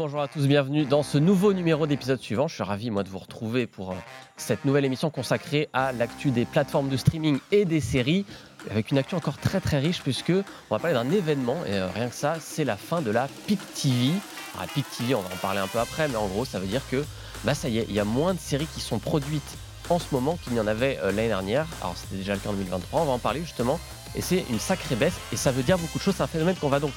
bonjour à tous, bienvenue dans ce nouveau numéro d'épisode suivant. Je suis ravi moi de vous retrouver pour euh, cette nouvelle émission consacrée à l'actu des plateformes de streaming et des séries, avec une actu encore très très riche puisque on va parler d'un événement et euh, rien que ça, c'est la fin de la PIC TV. Alors, la PIC TV, on va en parler un peu après, mais en gros, ça veut dire que bah ça y est, il y a moins de séries qui sont produites en ce moment qu'il n'y en avait euh, l'année dernière. Alors c'était déjà le cas en 2023, on va en parler justement. Et c'est une sacrée baisse et ça veut dire beaucoup de choses. C'est un phénomène qu'on va donc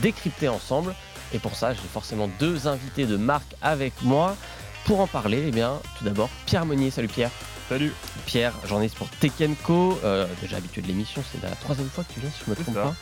décrypter ensemble. Et pour ça, j'ai forcément deux invités de marque avec moi. Pour en parler, eh bien, tout d'abord, Pierre Monnier. Salut Pierre. Salut. Pierre, journaliste pour Tekenco, euh, déjà habitué de l'émission, c'est la troisième fois que tu viens, si je me trompe pas.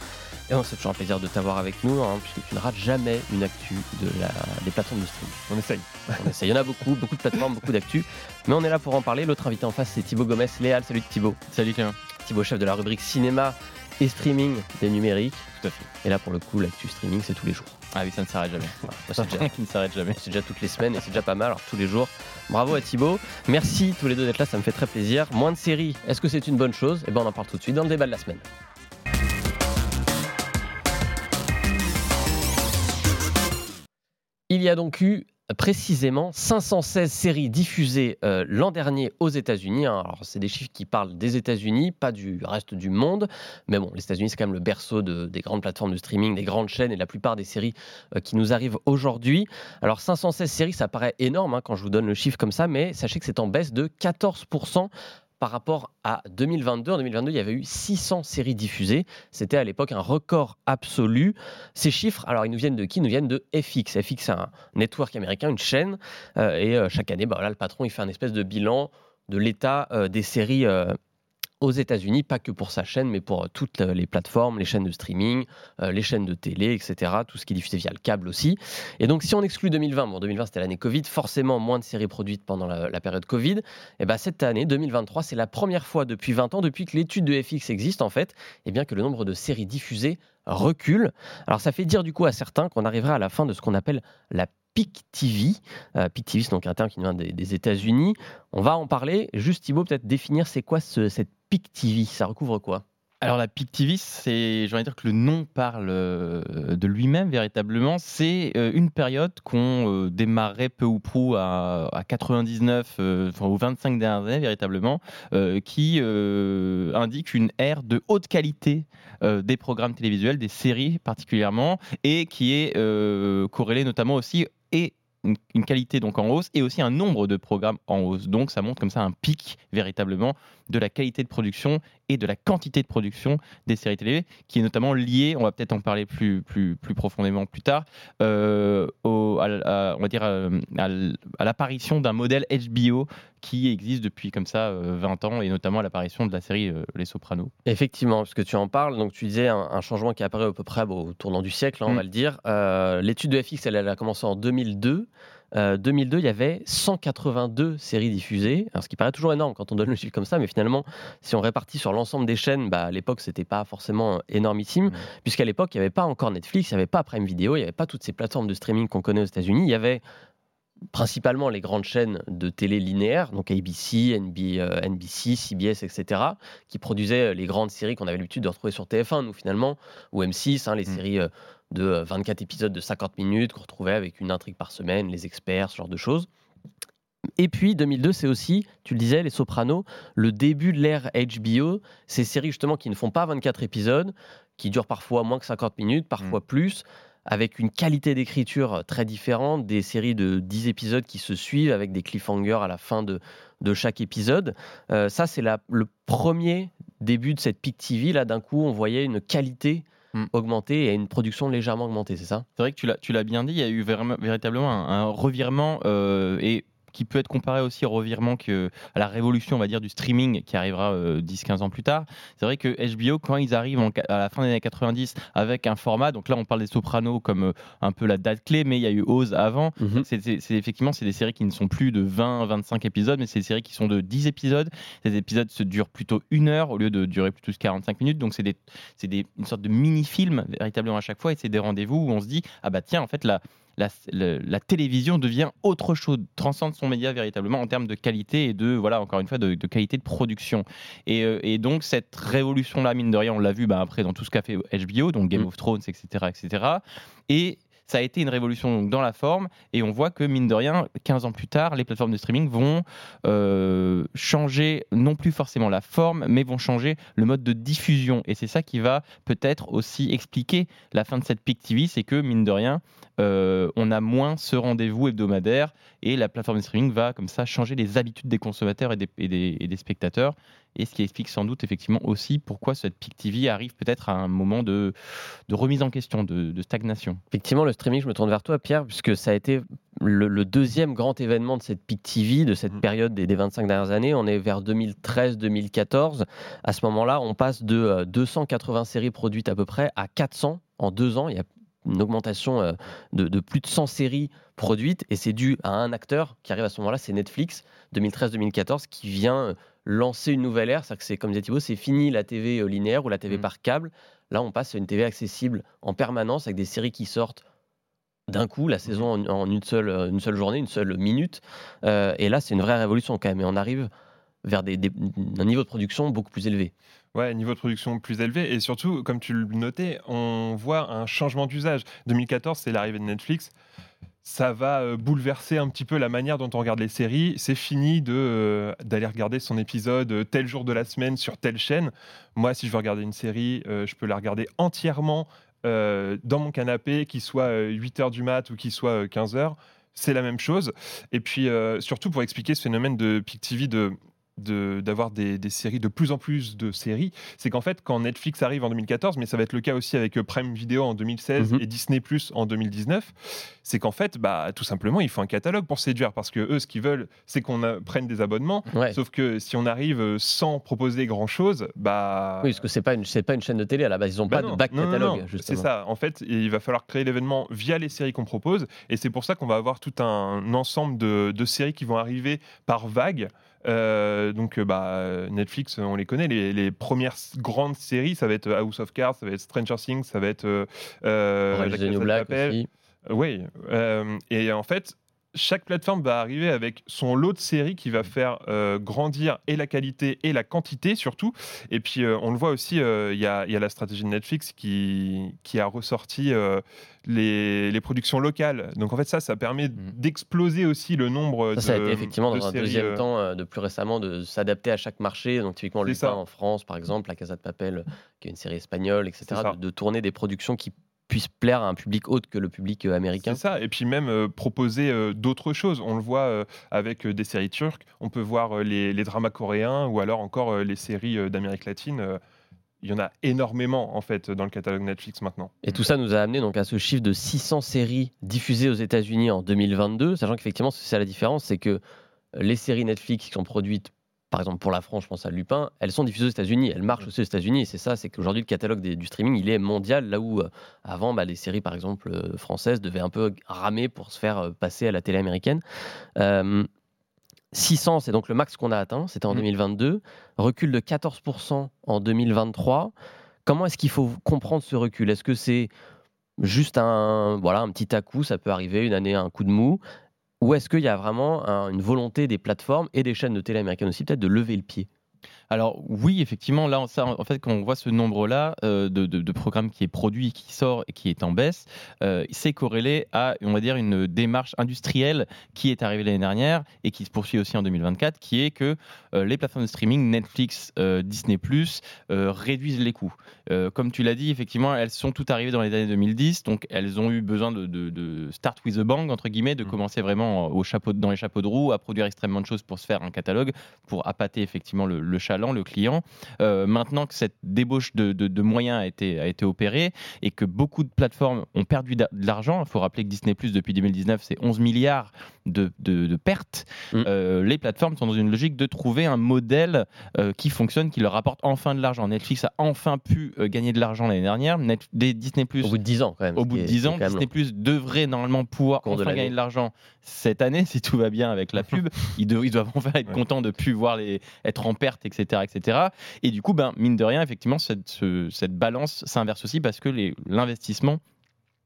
Et c'est toujours un plaisir de t'avoir avec nous, hein, puisque tu ne rates jamais une actu de la- des plateformes de streaming. On essaye. On essaie. Il y en a beaucoup, beaucoup de plateformes, beaucoup d'actu. Mais on est là pour en parler. L'autre invité en face, c'est Thibaut Gomez. Léal, salut Thibaut. Salut Clément. Thibaut, chef de la rubrique cinéma et streaming des numériques. Tout à fait. Et là, pour le coup, l'actu streaming, c'est tous les jours. Ah oui, ça ne s'arrête jamais. Voilà. C'est déjà, qui ne s'arrête jamais. c'est déjà toutes les semaines et c'est déjà pas mal. Alors, tous les jours. Bravo à Thibaut. Merci tous les deux d'être là, ça me fait très plaisir. Moins de séries, est-ce que c'est une bonne chose? Eh ben, on en parle tout de suite dans le débat de la semaine. Il y a donc eu précisément 516 séries diffusées euh, l'an dernier aux États-Unis. hein. Alors, c'est des chiffres qui parlent des États-Unis, pas du reste du monde. Mais bon, les États-Unis, c'est quand même le berceau de- des grandes plateformes de streaming, des grandes chaînes et la plupart des séries euh, qui nous arrivent aujourd'hui. Alors, 516 séries, ça paraît énorme hein, quand je vous donne le chiffre comme ça, mais sachez que c'est en baisse de 14% par rapport à 2022. En 2022, il y avait eu 600 séries diffusées. C'était à l'époque un record absolu. Ces chiffres, alors ils nous viennent de qui? Ils nous viennent de FX. FX, c'est un network américain, une chaîne. Euh, et euh, chaque année, bah, le patron, il fait un espèce de bilan de l'état euh, des séries aux États-Unis, pas que pour sa chaîne, mais pour euh, toutes euh, les plateformes, les chaînes de streaming, euh, les chaînes de télé, etc. Tout ce qui est diffusé via le câble aussi. Et donc, si on exclut 2020, bon, 2020 c'était l'année Covid, forcément moins de séries produites pendant la, période Covid. Et ben cette année, 2023, c'est la première fois depuis 20 ans, depuis que l'étude de FX existe en fait, et bien que le nombre de séries diffusées recule. Alors, ça fait dire du coup à certains qu'on arriverait à la fin de ce qu'on appelle la Peak TV. Euh, Peak TV, c'est donc un terme qui vient des, des États-Unis. On va en parler. Juste Thibaut, peut-être définir c'est quoi ce- cette TV Ça recouvre quoi? Alors la PIC TV, c'est, j'ai envie de dire que le nom parle euh, de lui-même véritablement. C'est euh, une période qu'on euh, démarrait peu ou prou à, à 99, euh, enfin aux 25 dernières années véritablement, qui indique une ère de haute qualité des programmes télévisuels, des séries particulièrement, et qui est corrélée notamment aussi et une, qualité donc en hausse et aussi un nombre de programmes en hausse. Donc ça montre comme ça un pic véritablement de la qualité de production et de la quantité de production des séries télé, qui est notamment lié, on va peut-être en parler plus, plus, profondément plus tard, euh, on va dire euh, à l'apparition d'un modèle HBO qui existe depuis comme ça euh, 20 ans, et notamment à l'apparition de la série euh, Les Sopranos. Effectivement, parce que tu en parles, donc tu disais un, un changement qui apparu à peu près bon, au tournant du siècle, hein, on Mm. va le dire. Euh, L'étude de FX, elle, elle a commencé en 2002. Euh, 2002, il y avait 182 séries diffusées, alors, ce qui paraît toujours énorme quand on donne le chiffre comme ça, mais finalement, si on répartit sur l'ensemble des chaînes, bah, à l'époque, c'était pas forcément énormissime, Mm. puisqu'à l'époque, il n'y avait pas encore Netflix, il n'y avait pas Prime Video, il n'y avait pas toutes ces plateformes de streaming qu'on connaît aux États-Unis. Il y avait principalement les grandes chaînes de télé linéaire, donc ABC, NB, euh, NBC, CBS, etc., qui produisaient euh, les grandes séries qu'on avait l'habitude de retrouver sur TF1, nous finalement, ou M6, hein, les Mm. séries euh, de euh, 24 épisodes de 50 minutes qu'on retrouvait avec une intrigue par semaine, les experts, ce genre de choses. Et puis 2002, c'est aussi, tu le disais, Les Sopranos, le début de l'ère HBO, ces séries justement qui ne font pas 24 épisodes, qui durent parfois moins que 50 minutes, parfois plus, avec une qualité d'écriture très différente, des séries de 10 épisodes qui se suivent avec des cliffhangers à la fin de, de chaque épisode. Euh, ça, c'est le premier début de cette Peak TV. Là, d'un coup, on voyait une qualité Mm. augmentée et une production légèrement augmentée, c'est ça? C'est vrai que tu l'as, bien dit, il y a eu véritablement un, un revirement euh, et qui peut être comparé aussi au revirement que, à la révolution, on va dire, du streaming qui arrivera euh, 10-15 ans plus tard. C'est vrai que HBO, quand ils arrivent en à la fin des années 90 avec un format, donc là on parle des Sopranos comme euh, un peu la date clé, mais il y a eu Oz avant. C'est, c'est- c'est- effectivement, c'est des séries qui ne sont plus de 20-25 épisodes, mais c'est des séries qui sont de 10 épisodes. Ces épisodes se durent plutôt une heure au lieu de durer plutôt 45 minutes. Donc c'est, des, une sorte de mini-film véritablement à chaque fois. Et c'est des rendez-vous où on se dit, ah bah tiens, en fait, la, la, le- la télévision devient autre chose, transcende son média véritablement en termes de qualité et de, voilà, encore une fois, de, de qualité de production. Et, euh, et donc, cette révolution-là, mine de rien, on l'a vu bah, après dans tout ce qu'a fait HBO, donc Game Mm. of Thrones, etc. etc. Et ça a été une révolution dans la forme et on voit que mine de rien, 15 ans plus tard, les plateformes de streaming vont euh, changer non plus forcément la forme, mais vont changer le mode de diffusion. Et c'est ça qui va peut-être aussi expliquer la fin de cette Pic TV, c'est que mine de rien, euh, on a moins ce rendez-vous hebdomadaire et la plateforme de streaming va comme ça changer les habitudes des consommateurs et des, spectateurs. Et ce qui explique sans doute effectivement aussi pourquoi cette Pic TV arrive peut-être à un moment de, remise en question, de, stagnation. Effectivement, le streaming, je me tourne vers toi, Pierre, puisque ça a été le, deuxième grand événement de cette Pic TV, de cette mmh. période des, des 25 dernières années. On est vers 2013-2014. À ce moment-là, on passe de 280 euh, séries produites à peu près à 400 en deux ans. Il y a une augmentation euh, de, plus de 100 séries produites et c'est dû à un acteur qui arrive à ce moment-là, c'est Netflix 2013-2014 qui vient euh, lancer une nouvelle ère. C'est que c'est comme disait Thibault, c'est fini la TV euh, linéaire ou la TV mmh. par câble. Là, on passe à une TV accessible en permanence avec des séries qui sortent d'un coup, la mmh. saison en, une, seule, une seule journée, une seule minute. et là, c'est une vraie révolution quand même. Et on arrive vers des, un niveau de production beaucoup plus élevé. Ouais, niveau de production plus élevé. Et surtout, comme tu le notais, on voit un changement d'usage. 2014, c'est l'arrivée de Netflix. Ça va euh, bouleverser un petit peu la manière dont on regarde les séries. C'est fini euh, d'aller regarder son épisode euh, tel jour de la semaine sur telle chaîne. Moi, si je veux regarder une série, je peux la regarder entièrement dans mon canapé, qu'il soit 8 h du mat ou qu'il soit 15 h c'est la même chose. Et puis, surtout pour expliquer ce phénomène de Peak TV de d'avoir des, séries, de plus en plus de séries, c'est qu'en fait, quand Netflix arrive en 2014, mais ça va être le cas aussi avec euh, Prime Video en 2016 mhm. et Disney Plus en 2019, c'est qu'en fait, bah, tout simplement, il faut un catalogue pour séduire parce que eux, ce qu'ils veulent, c'est qu'on prenne des abonnements. Sauf que si on arrive euh, sans proposer grand chose, bah. Oui, parce que c'est pas une, pas une chaîne de télé à la base, ils n'ont bah pas de back catalogue. C'est ça. En fait, il va falloir créer l'événement via les séries qu'on propose, et c'est pour ça qu'on va avoir tout un ensemble de, de séries qui vont arriver par vague. Euh, donc, euh, bah, Netflix, on les connaît. Les, premières grandes séries, ça va être House of Cards, ça va être Stranger Things, ça va être euh, New Black Oui. et en fait, chaque plateforme va arriver avec son lot de séries qui va faire euh, grandir et la qualité et la quantité surtout. Et puis euh, on le voit aussi, euh, il y, a, la stratégie de Netflix qui, qui a ressorti les, productions locales. Donc en fait ça, ça permet mm. d'exploser aussi le nombre ça, de Ça a été effectivement dans un deuxième temps, de plus récemment, de s'adapter à chaque marché. Donc typiquement Lupin en France par exemple, La Casa de Papel qui est une série espagnole, etc. de tourner des productions qui puisse plaire à un public autre que le public euh, américain. C'est ça, et puis même euh, proposer euh, d'autres choses. On le voit avec des séries turques, on peut voir les, dramas coréens ou alors encore les séries d'Amérique latine. il y en a énormément en fait dans le catalogue Netflix maintenant. Et tout ça nous a amené donc à ce chiffre de 600 séries diffusées aux États-Unis en 2022, sachant qu'effectivement c'est la différence, c'est que les séries Netflix qui sont produites par exemple pour la France, je pense à Lupin, elles sont diffusées aux États-Unis, elles marchent aussi aux États-Unis, et c'est ça, c'est qu'aujourd'hui le catalogue du streaming, il est mondial, là où euh, avant, bah, les séries par exemple euh, françaises devaient un peu ramer pour se faire euh, passer à la télé américaine. 600, c'est donc le max qu'on a atteint, c'était en 2022, mmh. recul de 14% en 2023. Comment est-ce qu'il faut comprendre ce recul? Est-ce que c'est juste un, voilà, un petit à-coup, ça peut arriver, une année, un coup de mou? Ou est-ce qu'il y a vraiment une volonté des plateformes et des chaînes de télé américaines aussi peut-être de lever le pied? Alors oui, effectivement, là, ça, en fait, quand on voit ce nombre-là euh, de, programmes qui est produit, qui sort et qui est en baisse, euh, c'est corrélé à, on va dire, une démarche industrielle qui est arrivée l'année dernière et qui se poursuit aussi en 2024, qui est que euh, les plateformes de streaming, Netflix, Disney+, réduisent les coûts. comme tu l'as dit, effectivement, elles sont toutes arrivées dans les années 2010, donc elles ont eu besoin de, start with a bang, entre guillemets, de mmh. commencer vraiment au chapeau, dans les chapeaux de roue, à produire extrêmement de choses pour se faire un catalogue, pour appâter effectivement le, le chaland, le client. Euh, maintenant que cette débauche de, moyens a été, a été opérée et que beaucoup de plateformes ont perdu de l'argent, il faut rappeler que Disney Plus depuis 2019 c'est 11 milliards de, pertes, mm. euh, les plateformes sont dans une logique de trouver un modèle euh, qui fonctionne, qui leur rapporte enfin de l'argent. Netflix a enfin pu gagner de l'argent l'année dernière. Disney Plus au bout de 10 ans quand même. Au bout de 10 ans, Disney Plus devrait normalement pouvoir enfin gagner de l'argent cette année si tout va bien avec la pub. ils, doivent, ils doivent enfin être contents de plus voir les être en perte, etc., etc. Et du coup, ben mine de rien, effectivement, cette, cette balance s'inverse aussi parce que l'investissement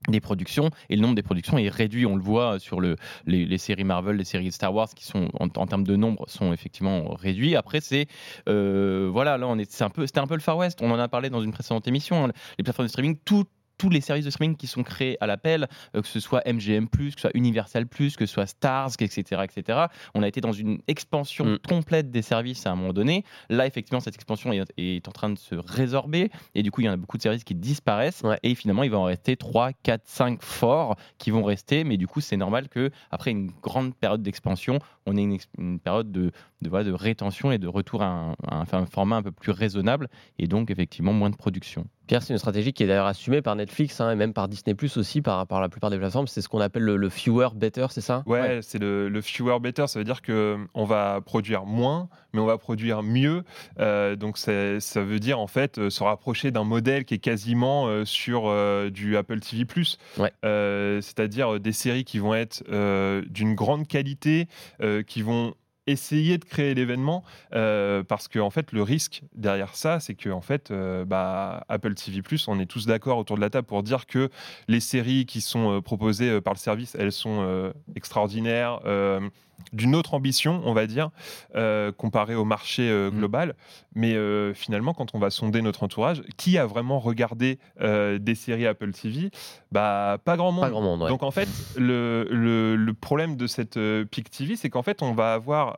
des productions et le nombre des productions est réduit. On le voit sur le, les, séries Marvel, les séries Star Wars qui sont en, termes de nombre sont effectivement réduits. Après c'est euh, voilà là on est c'est un peu c'était un peu le Far West. On en a parlé dans une précédente émission. Hein. Les plateformes de streaming tout tous les services de streaming qui sont créés à l'appel, euh, que ce soit MGM+, que ce soit Universal+, que ce soit Stars, etc., etc. On a été dans une expansion Mm. complète des services à un moment donné. Là, effectivement, cette expansion est, est en train de se résorber et du coup, il y en a beaucoup de services qui disparaissent Ouais. et finalement, il va en rester 3, 4, 5 forts qui vont rester. Mais du coup, c'est normal que après une grande période d'expansion, on ait une période de, de, voilà, de rétention et de retour à un, à un- format un peu plus raisonnable et donc effectivement moins de production. Pierre, c'est une stratégie qui est d'ailleurs assumée par Netflix hein, et même par Disney Plus aussi, par, par la plupart des plateformes. C'est ce qu'on appelle le, le fewer better, c'est ça? Ouais, c'est le, le fewer better. Ça veut dire que on va produire moins, mais on va produire mieux. Euh, donc ça veut dire en fait euh, se rapprocher d'un modèle qui est quasiment euh, sur euh, du Apple TV+. Ouais. Euh, C'est-à-dire des séries qui vont être euh, d'une grande qualité, euh, qui vont essayer de créer l'événement euh, parce que en fait le risque derrière ça c'est que en fait euh, bah, Apple TV on est tous d'accord autour de la table pour dire que les séries qui sont euh, proposées par le service elles sont extraordinaires d'une autre ambition on va dire euh, comparé au marché euh, Mm. global mais euh, finalement quand on va sonder notre entourage qui a vraiment regardé euh, des séries Apple TV bah pas grand monde Pas grand monde, ouais. donc en fait, le, le- le problème de cette Peak TV, c'est qu'en fait, on va avoir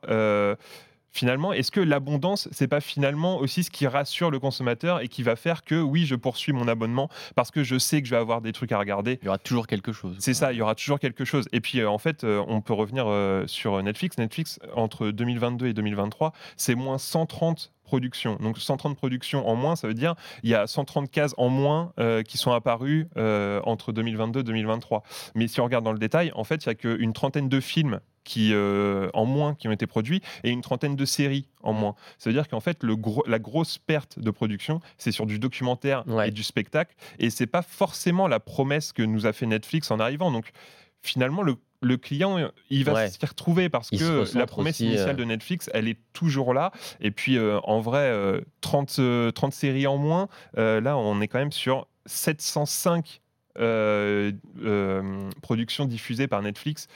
finalement, est-ce que l'abondance, c'est pas finalement aussi ce qui rassure le consommateur et qui va faire que oui, je poursuis mon abonnement parce que je sais que je vais avoir des trucs à regarder? Il y aura toujours quelque chose. C'est ça, il y aura toujours quelque chose. Et puis, euh, en fait, euh, on peut revenir euh, sur Netflix. Netflix, entre 2022 et 2023, c'est moins 130 productions. Donc, 130 productions en moins, ça veut dire il y a 130 cases en moins euh, qui sont apparues euh, entre 2022 et 2023. Mais si on regarde dans le détail, en fait, il y a qu'une trentaine de films qui, euh, en moins qui ont été produits et une trentaine de séries en moins. Ça veut dire qu'en fait, le la grosse perte de production, c'est sur du documentaire Ouais. et du spectacle. Et c'est pas forcément la promesse que nous a fait Netflix en arrivant. Donc, finalement, le, le client, il va Ouais. s'y retrouver parce Il que la promesse initiale euh. de Netflix, elle est toujours là. Et puis, euh, en vrai, euh, 30, euh, 30 séries en moins, euh, là, on est quand même sur 705 euh, euh, productions diffusées par Netflix.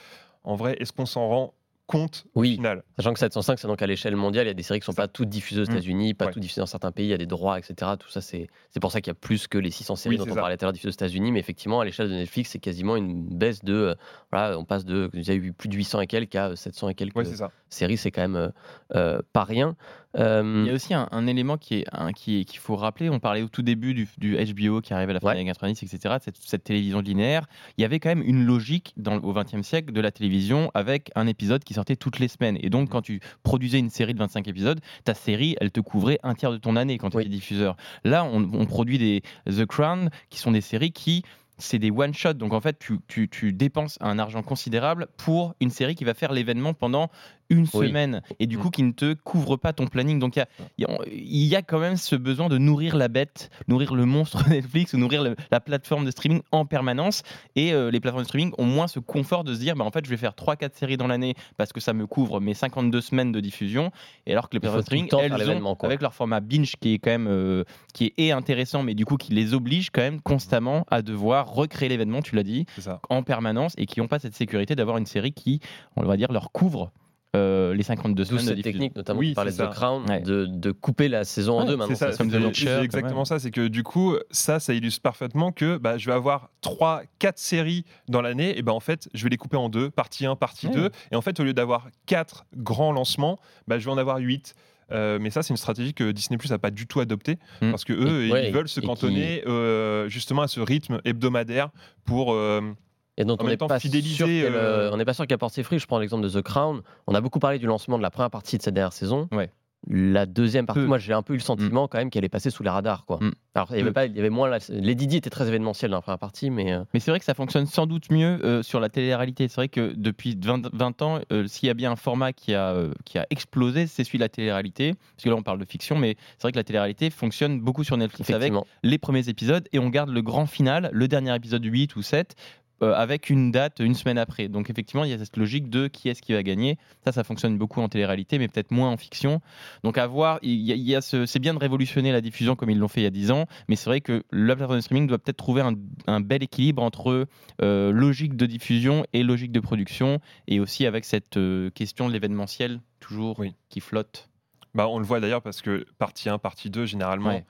En vrai, est-ce qu'on s'en rend compte au Oui. final Sachant que 705, c'est donc à l'échelle mondiale. Il y a des séries qui ne sont pas toutes diffusées aux Mm. États-Unis, pas Ouais. toutes diffusées dans certains pays. Il y a des droits, etc. Tout ça, c'est pour ça qu'il y a plus que les 600 séries Oui, dont on ça. parlait tout à l'heure diffusées aux États-Unis. Mais effectivement, à l'échelle de Netflix, c'est quasiment une baisse de. euh, voilà, on passe de. Il y a eu plus de 800 et quelques à 700 et quelques Ouais, séries. C'est quand même euh, euh, pas rien. Euh, Il y a aussi un, un élément qui est un- qui qu'il faut rappeler. On parlait au tout début du, du HBO qui arrivait à la fin Ouais. des années 90, etc. Cette, cette télévision linéaire. Il y avait quand même une logique dans, au XXe siècle de la télévision avec un épisode qui sortait toutes les semaines. Et donc, quand tu produisais une série de 25 épisodes, ta série, elle te couvrait un tiers de ton année quand tu Oui. étais diffuseur. Là, on, on produit des The Crown qui sont des séries qui c'est des one shot donc en fait tu, tu, tu dépenses un argent considérable pour une série qui va faire l'événement pendant une Oui. semaine et du Mm. coup qui ne te couvre pas ton planning donc il y y, a- quand même ce besoin de nourrir la bête, nourrir le monstre Netflix, ou nourrir le- la plateforme de streaming en permanence. Et euh, les plateformes de streaming ont moins ce confort de se dire, bah, en fait, je vais faire 3-4 séries dans l'année parce que ça me couvre mes 52 semaines de diffusion. Et alors que les plateformes de streaming, elles ont, avec leur format binge qui est quand même euh, qui est intéressant, mais du coup qui les oblige quand même constamment à devoir recréer l'événement, tu l'as dit, en permanence et qui n'ont pas cette sécurité d'avoir une série qui, on va dire, leur couvre euh, les 52 D'où semaines de cette diffusion. technique, notamment, Oui, de c'est The. Crown, Ouais. de, de couper la saison en deux. C'est Maintenant, ça, ça comme c'est exactement ça. C'est que du coup, ça, ça illustre parfaitement que bah, je vais avoir 3, 4 séries dans l'année, et ben en fait, je vais les couper en deux, partie 1, partie Ouais. 2. Et en fait, au lieu d'avoir 4 grands lancements, bah, je vais en avoir 8. Euh, mais ça, c'est une stratégie que Disney Plus n'a pas du tout adoptée Mm. parce que eux, Et- ouais, ils veulent se qui- cantonner euh, justement à ce rythme hebdomadaire pour. euh, Et dont En on n'est temps, pas, sûr euh, euh, on n'est pas sûr qu'elle porte ses fruits. Je prends l'exemple de The Crown. On a beaucoup parlé du lancement de la première partie de cette dernière saison. Ouais. La deuxième partie, Peu. moi j'ai un peu eu le sentiment quand même qu'elle est passée sous les radars. Quoi. Mm. Alors il y avait Peu. pas, il y avait moins. La... Lady Di était très événementielle dans la première partie, mais euh, Mais c'est vrai que ça fonctionne sans doute mieux euh, sur la télé-réalité. C'est vrai que depuis 20, 20 ans, euh, s'il y a bien un format qui a, euh, qui a explosé, c'est celui de la télé-réalité. Parce que là, on parle de fiction, mais c'est vrai que la télé-réalité fonctionne beaucoup sur Netflix avec les premiers épisodes et on garde le grand final, le dernier épisode 8 ou 7, euh, avec une date une semaine après. Donc effectivement, il y a cette logique de qui est-ce qui va gagner. Ça, ça fonctionne beaucoup en télé-réalité, mais peut-être moins en fiction. Donc à voir, il y a, il y a ce- c'est bien de révolutionner la diffusion comme ils l'ont fait il y a 10 ans, mais c'est vrai que la plateforme de streaming doit peut-être trouver un, un bel équilibre entre euh, logique de diffusion et logique de production, et aussi avec cette euh, question de l'événementiel toujours Oui. qui flotte. bah, on le voit d'ailleurs parce que partie 1, partie 2, généralement, Ouais.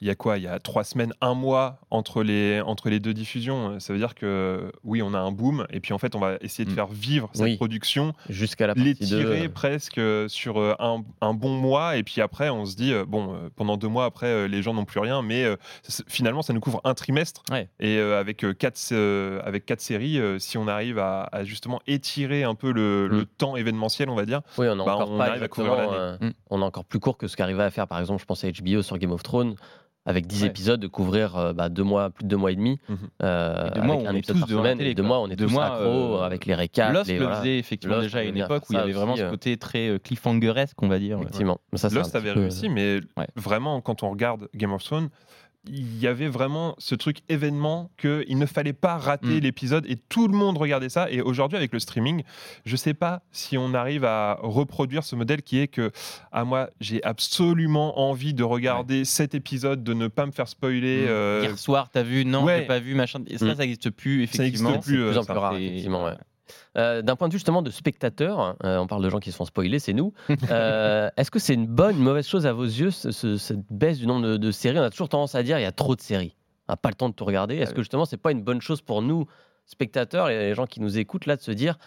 Il y a quoi? Il y a trois semaines, un mois entre les, entre les deux diffusions. Ça veut dire que oui, on a un boom, et puis en fait, on va essayer de Mm. faire vivre cette Oui. production, Jusqu'à la partie 2. l'étirer presque sur euh, un, un bon mois, et puis après, on se dit, euh, bon, euh, pendant deux mois, après, euh, les gens n'ont plus rien, mais euh, finalement, ça nous couvre un trimestre. Ouais. Et euh, avec, euh, quatre, euh, avec quatre séries, euh, si on arrive à, à justement étirer un peu le, le Mm. temps événementiel, on va dire, Oui, on n'a Bah, encore on pas arrive à couvrir l'année. euh, on est encore plus court que ce qu'arrivait à faire, par exemple, je pense à HBO sur Game of Thrones, avec 10 Ouais. épisodes, de couvrir euh, bah, deux mois, plus de deux mois et demi. Euh, Et deux mois avec où un on est épisode par semaine. télé, deux mois, on est Deux tous mois, accros euh, avec les récaps. Lost les- le faisait effectivement Lost, déjà à on une époque où il y avait vraiment ce euh. côté très euh, cliffhangeresque, on va dire. Effectivement. Mais ça, Lost avait peu- réussi, mais Ouais. vraiment, quand on regarde Game of Thrones, il y avait vraiment ce truc événement qu'il ne fallait pas rater Mm. l'épisode et tout le monde regardait ça. Et aujourd'hui, avec le streaming, je sais pas si on arrive à reproduire ce modèle qui est que, à moi, j'ai absolument envie de regarder cet épisode, de ne pas me faire spoiler. Mm. euh, Hier soir, t'as vu Non, ouais. j'ai pas vu, machin. Et ça, Mm. ça n'existe plus, Ça n'existe effectivement. plus, euh, plus en ça. plus rare, Et- effectivement. ouais. Euh, D'un point de vue justement de spectateurs, euh, on parle de gens qui se font spoiler, c'est nous. Euh, Est-ce que c'est une bonne, une mauvaise chose à vos yeux, ce- ce- cette baisse du nombre de, de séries? On a toujours tendance à dire il y a trop de séries, on n'a pas le temps de tout regarder. Est-ce que justement c'est pas une bonne chose pour nous, spectateurs, et les gens qui nous écoutent là, de se dire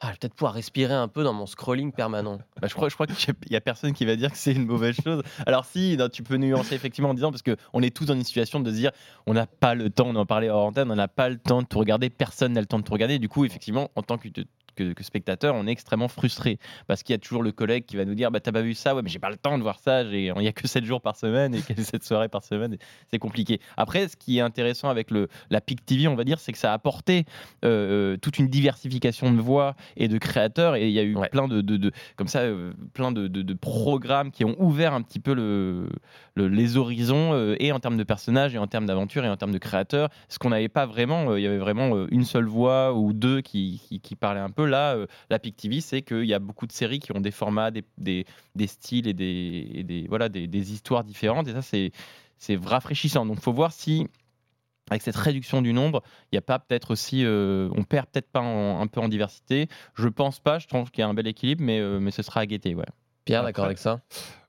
ah, peut-être pouvoir respirer un peu dans mon scrolling permanent Bah, je crois, qu'il y a personne qui va dire que c'est une mauvaise chose. Alors si, tu peux nuancer effectivement en disant parce que on est tous dans une situation de se dire on n'a pas le temps, on en parlait hors antenne, on n'a pas le temps de tout regarder, personne n'a le temps de tout regarder. Du coup, effectivement, en tant que, que, que spectateur, on est extrêmement frustré parce qu'il y a toujours le collègue qui va nous dire bah t'as pas vu ça, ouais mais j'ai pas le temps de voir ça, il y a que 7 jours par semaine et que 7 soirées par semaine, c'est compliqué. Après, ce qui est intéressant avec le la PIC TV, on va dire, c'est que ça a apporté euh, toute une diversification de voix et de créateurs et il y a eu Ouais. plein de, de- de- comme ça euh, plein de- de programmes qui ont ouvert un petit peu le, le- les horizons euh, et en termes de personnages et en termes d'aventure et en termes de créateurs ce qu'on n'avait pas vraiment euh, il y avait vraiment euh, une seule voix ou deux qui, qui, qui parlaient un peu là euh, la PIC TV c'est qu'il y a beaucoup de séries qui ont des formats des, des, des styles et des, et des voilà des, des histoires différentes et ça c'est c'est rafraîchissant donc faut voir si avec cette réduction du nombre, il n'y a pas peut-être aussi, euh, on perd peut-être pas en- un peu en diversité. Je pense pas. Je trouve qu'il y a un bel équilibre, mais, euh, mais ce sera à guetter, ouais. Pierre, Après- d'accord avec ça?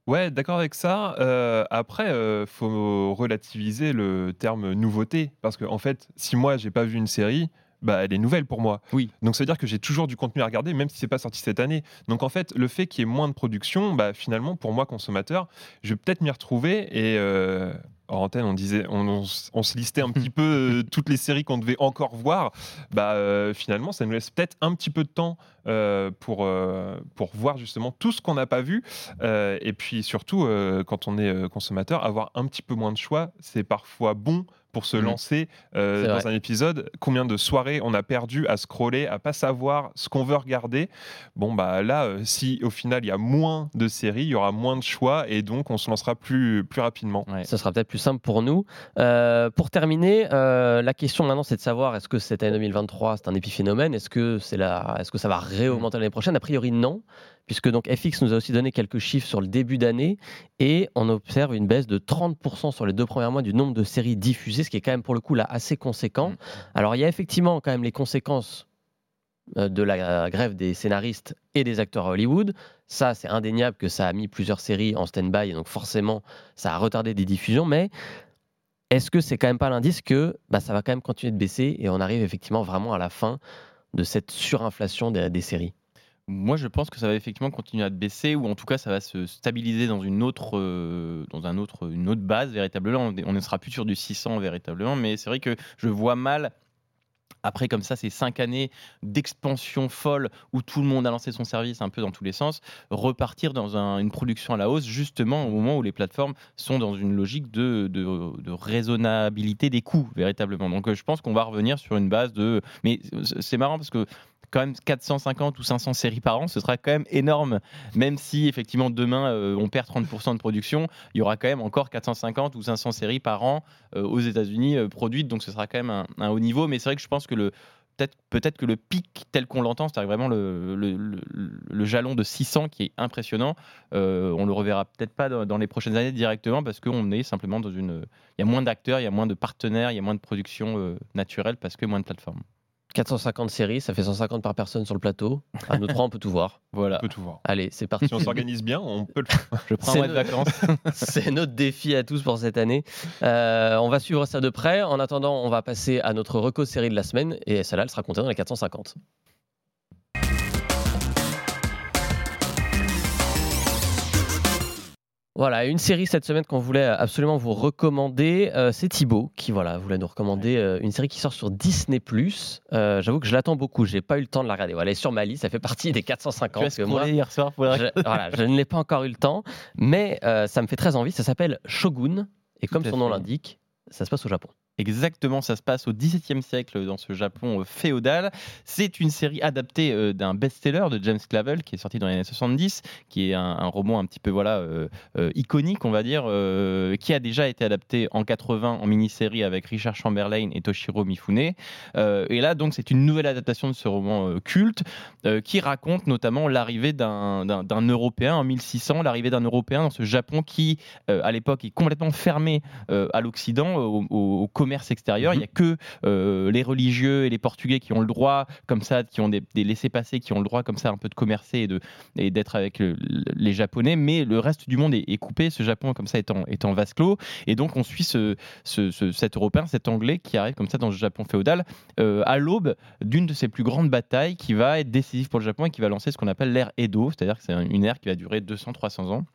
Ouais, d'accord avec ça. Euh, après, euh, faut relativiser le terme nouveauté parce qu'en en fait, si moi j'ai pas vu une série, bah elle est nouvelle pour moi. Oui. Donc ça veut dire que j'ai toujours du contenu à regarder, même si c'est pas sorti cette année. Donc en fait, le fait qu'il y ait moins de production, bah finalement pour moi consommateur, je vais peut-être m'y retrouver et euh, en antenne, on disait, on, on s- on se listait un petit peu euh, toutes les séries qu'on devait encore voir. Bah euh, finalement, ça nous laisse peut-être un petit peu de temps euh, pour pour voir justement tout ce qu'on n'a pas vu. Et puis surtout, quand on est consommateur, avoir un petit peu moins de choix, c'est parfois bon pour se Mhm. lancer euh, dans vrai. un épisode. Combien de soirées on a perdu à scroller, à pas savoir ce qu'on veut regarder. Bon bah là, euh, si au final il y a moins de séries, il y aura moins de choix et donc on se lancera plus plus rapidement. Ouais. Ce sera peut-être plus simple pour nous. Euh, pour terminer, la question maintenant, c'est de savoir est-ce que cette année 2023, c'est un épiphénomène? Est-ce que, c'est la... est-ce que ça va réaugmenter l'année prochaine? A priori, non, puisque donc FX nous a aussi donné quelques chiffres sur le début d'année et on observe une baisse de 30% sur les deux premiers mois du nombre de séries diffusées, ce qui est quand même pour le coup là assez conséquent. Mm. Alors il y a effectivement quand même les conséquences euh, de la grève des scénaristes et des acteurs à Hollywood. Ça, c'est indéniable que ça a mis plusieurs séries en stand-by, et donc forcément, ça a retardé des diffusions. Mais est-ce que c'est quand même pas l'indice que bah, ça va quand même continuer de baisser et on arrive effectivement vraiment à la fin de cette surinflation des, des séries? Moi, je pense que ça va effectivement continuer à baisser, ou en tout cas, ça va se stabiliser dans une autre, euh, dans un autre, une autre base véritablement. On ne sera plus sur du 600 véritablement, mais c'est vrai que je vois mal. Après, comme ça, ces cinq années d'expansion folle où tout le monde a lancé son service un peu dans tous les sens, repartir dans un- une production à la hausse, justement au moment où les plateformes sont dans une logique de, de- de raisonnabilité des coûts, véritablement. Donc, euh, je pense qu'on va revenir sur une base de. Mais c'est marrant parce que quand même 450 ou 500 séries par an, ce sera quand même énorme. Même si effectivement demain euh, on perd 30% de production, il y aura quand même encore 450 ou 500 séries par an euh, aux États-Unis euh, produites, donc ce sera quand même un, haut niveau. Mais c'est vrai que je pense que le peut-être que le pic tel qu'on l'entend, c'est-à-dire vraiment le, le, jalon de 600 qui est impressionnant, on le reverra peut-être pas dans, dans les prochaines années directement parce qu'on est simplement dans une, il y a moins d'acteurs, il y a moins de partenaires, il y a moins de production naturelle parce que moins de plateformes. 450 séries, ça fait 150 par personne sur le plateau. À nous trois, on peut tout voir. Voilà. On peut tout voir. Allez, c'est parti. Si on s'organise bien, on peut le faire. Je prends C'est un mois de le- vacances. C'est notre défi à tous pour cette année. Euh, on va suivre ça de près. En attendant, on va passer à notre reco série de la semaine. Et celle-là, elle sera comptée dans les 450. Voilà, une série cette semaine qu'on voulait absolument vous recommander, euh, c'est Thibaut qui voilà voulait nous recommander euh, une série qui sort sur Disney+. Euh, J'avoue que je l'attends beaucoup, j'ai pas eu le temps de la regarder. Voilà, elle est sur ma liste, ça fait partie des Tu as 450 que moi, hier soir pour la je, voilà, je ne l'ai pas encore eu le temps, mais ça me fait très envie. Ça s'appelle Shogun, et comme son nom l'indique, ça se passe au Japon. Exactement, ça se passe au XVIIe siècle dans ce Japon euh, féodal. C'est une série adaptée euh, d'un best-seller de James Clavell qui est sorti dans les années 70, qui est un, roman un petit peu voilà euh, iconique, on va dire, qui a déjà été adapté en 80 en mini-série avec Richard Chamberlain et Toshiro Mifune. Et là, donc, c'est une nouvelle adaptation de ce roman culte qui raconte notamment l'arrivée d'un Européen en 1600, l'arrivée d'un Européen dans ce Japon qui, à l'époque, est complètement fermé à l'Occident, au- au commerce extérieur. Il n'y a que euh, les religieux et les Portugais qui ont le droit, comme ça, qui ont des, des laissés-passer, qui ont le droit, comme ça, un peu de commercer et d'être avec le- les Japonais. Mais le reste du monde est, est coupé, ce Japon, comme ça, étant, étant vase clos. Et donc, on suit ce, ce- ce- cet Européen, cet Anglais qui arrive comme ça dans ce Japon féodal euh, à l'aube d'une de ses plus grandes batailles qui va être décisive pour le Japon et qui va lancer ce qu'on appelle l'ère Edo, c'est-à-dire que c'est une ère qui va durer 200-300 ans.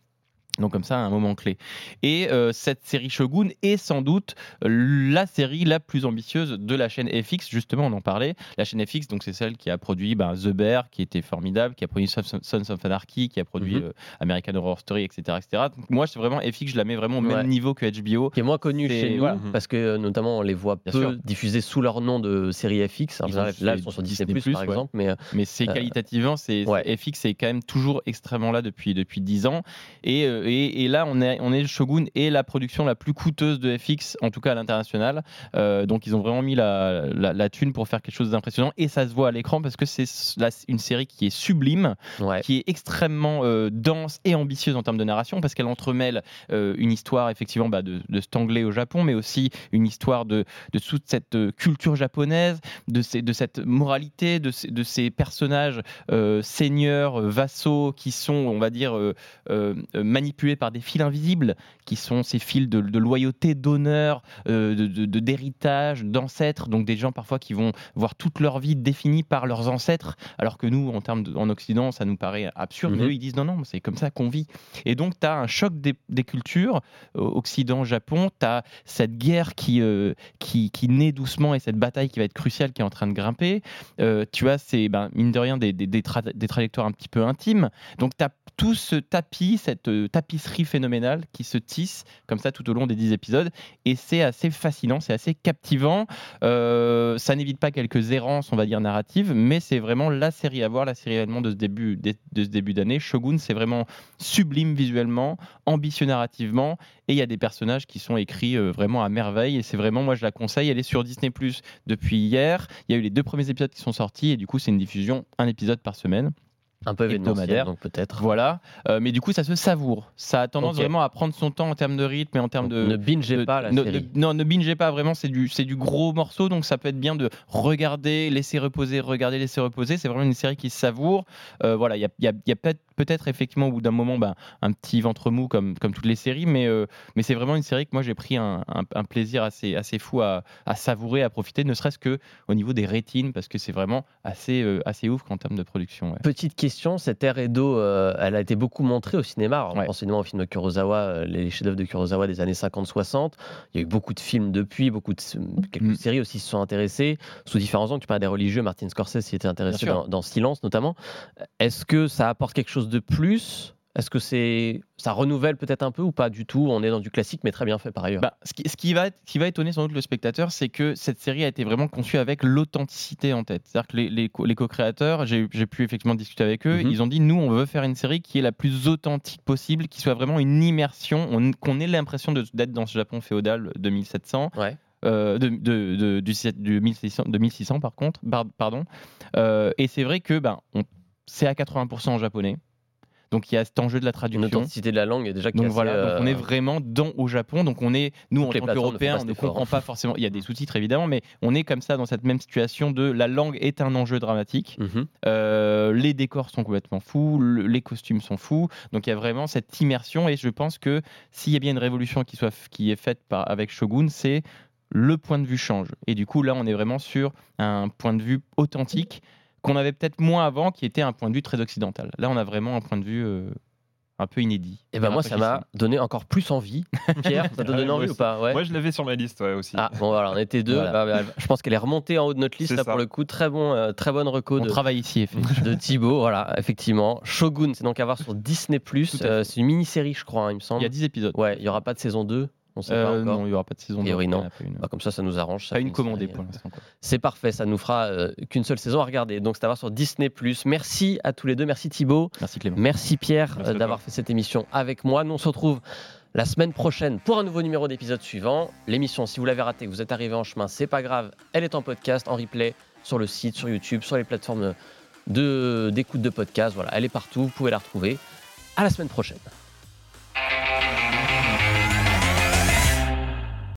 Donc comme ça, un moment clé. Et euh, cette série Shogun est sans doute la série la plus ambitieuse de la chaîne FX. Justement, on en parlait. La chaîne FX, donc c'est celle qui a produit ben, The Bear, qui était formidable, qui a produit Sons of Anarchy, qui a produit Mhm. euh, American Horror Story, etc., etc. Donc, moi, c'est vraiment FX. Je la mets vraiment au même niveau que HBO. Qui est moins connu C'est- chez nous, voilà. parce que euh, notamment on les voit Bien peu sûr. diffusés sous leur nom de série FX. Alors, là, là, ils sont sur Disney, Disney+, par ouais. exemple, mais euh, Mais c'est Euh, qualitativement, c'est ouais. FX est quand même toujours extrêmement là depuis depuis 10 ans. Et, euh, et, et là, on est on est Shogun et la production la plus coûteuse de FX, en tout cas à l'international. Euh, donc ils ont vraiment mis la, la, la thune pour faire quelque chose d'impressionnant et ça se voit à l'écran parce que c'est une série qui est sublime, ouais. qui est extrêmement euh, dense et ambitieuse en termes de narration parce qu'elle entremêle euh, une histoire effectivement bah, de, de cet anglais au Japon, mais aussi une histoire de, de toute cette culture japonaise, de, ces, de cette moralité, de ces, de ces personnages seigneurs, vassaux qui sont, on va dire, euh, manipulés par des fils invisibles, qui sont ces fils de, de loyauté, d'honneur, euh, de- de- de- d'héritage, d'ancêtres, donc des gens parfois qui vont voir toute leur vie définie par leurs ancêtres, alors que nous, en termes de- en Occident, ça nous paraît absurde. Mhm. Mais eux, ils disent non, non, c'est comme ça qu'on vit. Et donc, tu as un choc des, des cultures, euh, Occident-Japon, tu as cette guerre qui, euh, qui, qui naît doucement et cette bataille qui va être cruciale, qui est en train de grimper. Euh, tu as, ces, ben, mine de rien, des, des, des tra- des trajectoires un petit peu intimes. Donc, tu as tout ce tapis, cette euh, tapisserie phénoménale qui se tisse comme ça tout au long des 10 épisodes. Et c'est assez fascinant, c'est assez captivant. Euh, ça n'évite pas quelques errances, on va dire, narratives, mais c'est vraiment la série à voir, la série événement de ce début, de, ce début d'année. Shogun, c'est vraiment sublime visuellement, ambitieux narrativement, et il y a des personnages qui sont écrits euh, vraiment à merveille. Et c'est vraiment, moi, je la conseille. Elle est sur Disney Plus depuis hier. Il y a eu les deux premiers épisodes qui sont sortis, et du coup, c'est une diffusion, un épisode par semaine. Un peu hebdomadaire. donc peut-être. Voilà. Euh, mais du coup, ça se savoure. Ça a tendance vraiment à prendre son temps en termes de rythme et en termes de. ne bingez de- pas la ne- série. ne- non, ne bingez pas vraiment, c'est du, c'est du gros morceau, donc ça peut être bien de regarder, laisser reposer, regarder, laisser reposer. C'est vraiment une série qui se savoure. Euh, voilà, il y a, il y a- il y a peut-être, peut-être effectivement au bout d'un moment ben, un petit ventre mou comme, comme toutes les séries, mais, euh, mais c'est vraiment une série que moi j'ai pris un, un- un plaisir assez, assez fou à, à savourer, à profiter, ne serait-ce que au niveau des rétines, parce que c'est vraiment assez, euh, assez ouf en termes de production. ouais. Petite question, cette ère Edo, euh, elle a été beaucoup montrée au cinéma. Alors, Ouais. Au film de Kurosawa, euh, les chefs-d'œuvre de Kurosawa des années 50-60. Il y a eu beaucoup de films depuis, beaucoup de quelques Mm. séries aussi se sont intéressées sous différents angles. Tu parlais des religieux, Martin Scorsese s'y était intéressé dans Silence notamment. Est-ce que ça apporte quelque chose de plus Est-ce que c'est ça renouvelle peut-être un peu ou pas du tout? On est dans du classique, mais très bien fait par ailleurs. Bah, ce, qui, ce qui va être- qui va étonner sans doute le spectateur, c'est que cette série a été vraiment conçue avec l'authenticité en tête. C'est-à-dire que les, les co- les co-créateurs, j'ai pu effectivement discuter avec eux, Mhm. ils ont dit nous, on veut faire une série qui est la plus authentique possible, qui soit vraiment une immersion, on- qu'on ait l'impression d'être dans ce Japon féodal de 1700. Ouais. euh, de, de- de- du, siècle- du 1600, de 1600 par contre, pardon. Euh, et c'est vrai que ben, c'est à 80% en japonais. Donc il y a cet enjeu de la traduction. authenticité de la langue déjà qui est Donc voilà, donc on est euh, vraiment dans au Japon. Donc on est nous en tant qu'Européens, on ne comprend pas forcément. Il y a des sous-titres évidemment, mais on est comme ça dans cette même situation de la langue est un enjeu dramatique. mhm. Euh, les décors sont complètement fous, le- les costumes sont fous. Donc il y a vraiment cette immersion et je pense que s'il y a bien une révolution qui, soit, qui est faite par, avec Shogun, c'est le point de vue change. Et du coup là, on est vraiment sur un point de vue authentique qu'on avait peut-être moins avant, qui était un point de vue très occidental. Là, on a vraiment un point de vue euh, un peu inédit. Et ben moi, ça m'a donné encore plus envie. Pierre, ça donne moi envie ou pas? Ouais. Moi, je l'avais sur ma liste ouais, aussi. Ah bon voilà, on était deux. Voilà. Bah, bah, je pense qu'elle est remontée en haut de notre liste là ça. pour le coup. Très bon, euh, très bonne reco On de, travaille ici, effectivement. de Thibaut. Voilà, effectivement. Shogun, c'est donc à voir sur Disney+. Euh, c'est une mini-série, je crois, hein, il me semble. Il y a 10 épisodes. Ouais, il y aura pas de saison 2. On sait pas Euh, encore. non, il n'y aura pas de saison. En non. une. Bah, comme ça, ça nous arrange. ça Pas une commandée pour l'instant. C'est parfait, ça nous fera euh, qu'une seule saison à regarder. Donc c'est à voir sur Disney+. Merci à tous les deux. Merci Thibaut. Merci Clément. Merci Pierre d'avoir fait cette émission avec moi. Nous on se retrouve la semaine prochaine pour un nouveau numéro d'épisode suivant. L'émission, si vous l'avez raté, que vous êtes arrivé en chemin, c'est pas grave. Elle est en podcast, en replay, sur le site, sur YouTube, sur les plateformes de d'écoute de podcast. Voilà, elle est partout. Vous pouvez la retrouver. À la semaine prochaine.